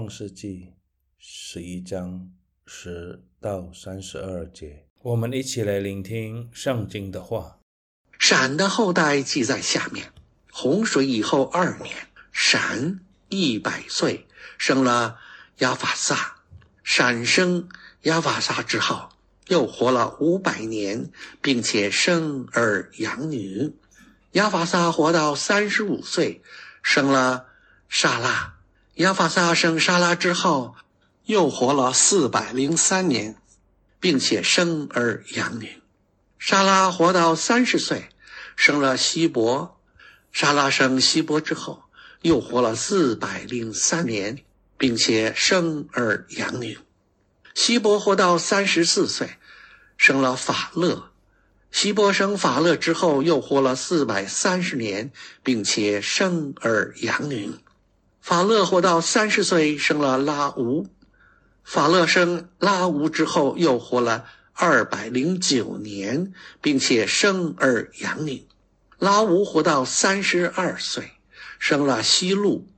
创世纪十一章十到三十二节，我们一起来聆听圣经的话。闪的后代记在下面。洪水以后二年，闪一百岁，生了亚法撒。闪生亚法撒之后，又活了五百年，并且生儿养女。亚法撒活到三十五岁，生了撒拉。亚法撒生沙拉之后，又活了四百零三年，并且生儿养女。沙拉活到三十岁。生了希伯，沙拉生希伯之后，又活了四百零三年，并且生儿养女。希伯活到三十四岁，生了法勒。希伯生法勒之后，又活了四百三十年，并且生儿养女。法勒活到三十岁，生了拉吾。法勒生拉吾之后，又活了二百零九年，并且生儿养女。拉吾活到三十二岁，生了西路。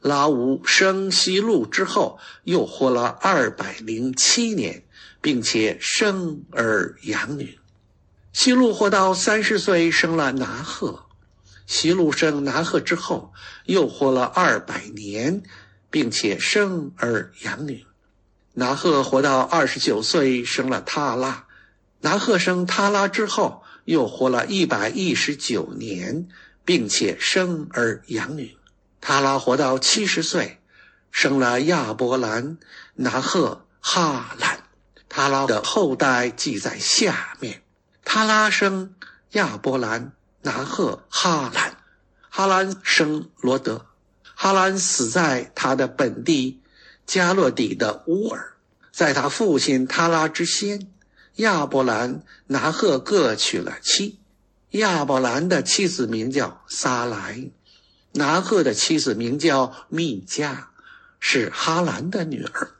拉吾生西路之后，又活了二百零七年，并且生儿养女。西路活到三十岁，生了拿鹤。西路生拿鹤之后，又活了二百年，并且生儿养女。拿鹤活到二十九岁，生了他拉。拿鹤生他拉之后，又活了一百一十九年，并且生儿养女。他拉活到七十岁，生了亚伯兰、拿鹤、哈兰。他拉的后代记在下面：他拉生亚伯兰、拿鹤、哈兰。哈兰生罗德。哈兰死在他的本地加勒底的乌尔，在他父亲塔拉之先。亚伯兰、拿鹤各娶了妻。亚伯兰的妻子名叫撒莱，拿鹤的妻子名叫密迦，是哈兰的女儿。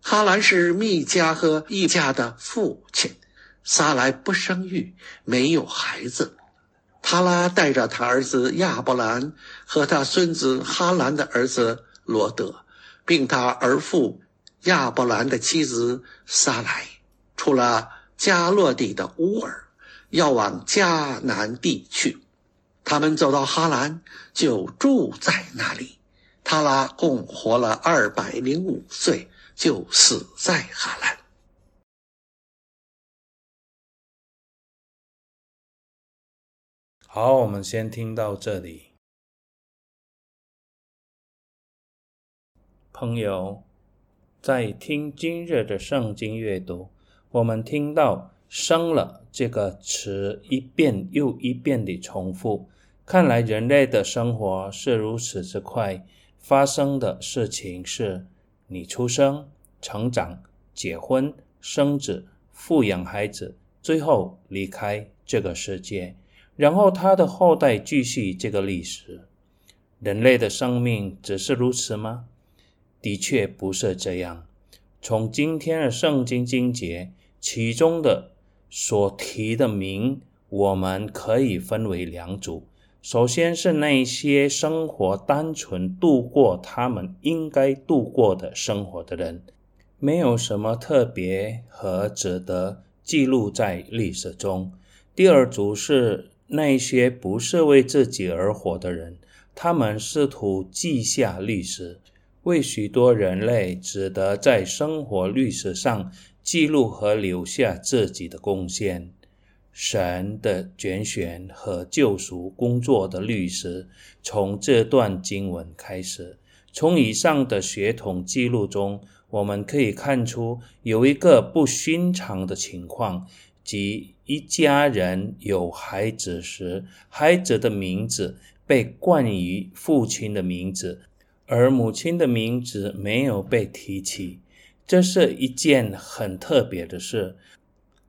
哈兰是密迦和异迦的父亲。撒莱不生育，没有孩子。哈拉带着他儿子亚伯兰和他孙子哈兰的儿子罗德，并他儿父亚伯兰的妻子撒莱。出了迦勒底的乌尔，要往迦南地去。他们走到哈兰，就住在那里。他拉共活了二百零五岁，就死在哈兰。好，我们先听到这里。朋友，在听今日的圣经阅读。我们听到“生了”这个词一遍又一遍的重复，看来人类的生活是如此之快。发生的事情是：你出生、成长、结婚、生子、抚养孩子，最后离开这个世界，然后他的后代继续这个历史。人类的生命只是如此吗？的确不是这样。从今天的圣经经节。其中的所提的名，我们可以分为两组。首先是那些生活单纯度过他们应该度过的生活的人，没有什么特别和值得记录在历史中。第二组是那些不是为自己而活的人，他们试图记下历史，为许多人类值得在生活历史上。记录和留下自己的贡献，神的拣选和救赎工作的历史，从这段经文开始。从以上的血统记录中，我们可以看出有一个不寻常的情况，即一家人有孩子时，孩子的名字被冠于父亲的名字，而母亲的名字没有被提起。这是一件很特别的事。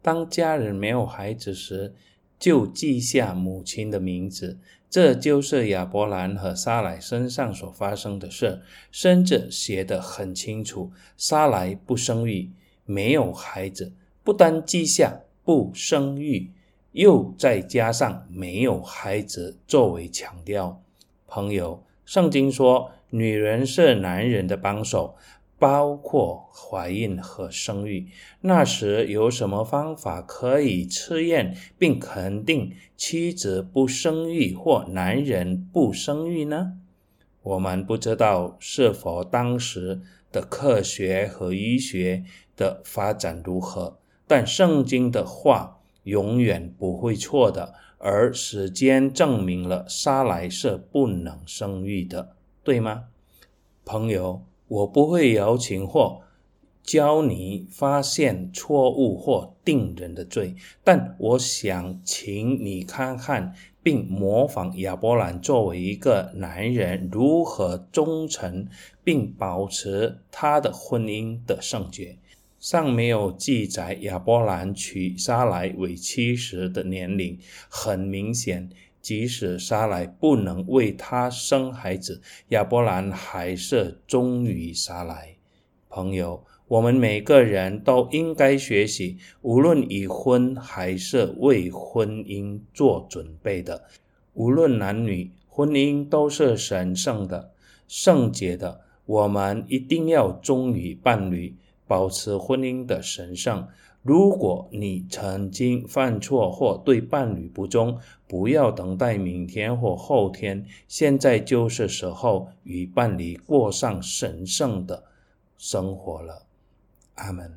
当家人没有孩子时，就记下母亲的名字。这就是亚伯兰和撒莱身上所发生的事，甚至写得很清楚：撒莱不生育，没有孩子。不但记下不生育，又再加上没有孩子作为强调。朋友，圣经说：“女人是男人的帮手，包括怀孕和生育。那时有什么方法可以测验并肯定妻子不生育或男人不生育呢？我们不知道是否当时的科学和医学的发展如何，但圣经的话永远不会错的。而时间证明了撒莱是不能生育的，对吗？朋友，我不会邀请或教你发现错误或定人的罪，但我想请你看看并模仿亚伯兰作为一个男人如何忠诚并保持他的婚姻的圣洁。尚没有记载亚伯兰娶撒莱为妻时的年龄，很明显，即使撒莱不能为他生孩子，亚伯兰还是忠于撒莱。朋友，我们每个人都应该学习，无论已婚还是为婚姻做准备的，无论男女，婚姻都是神圣的、圣洁的，我们一定要忠于伴侣。保持婚姻的神圣。如果你曾经犯错或对伴侣不忠，不要等待明天或后天，现在就是时候与伴侣过上神圣的生活了。阿门。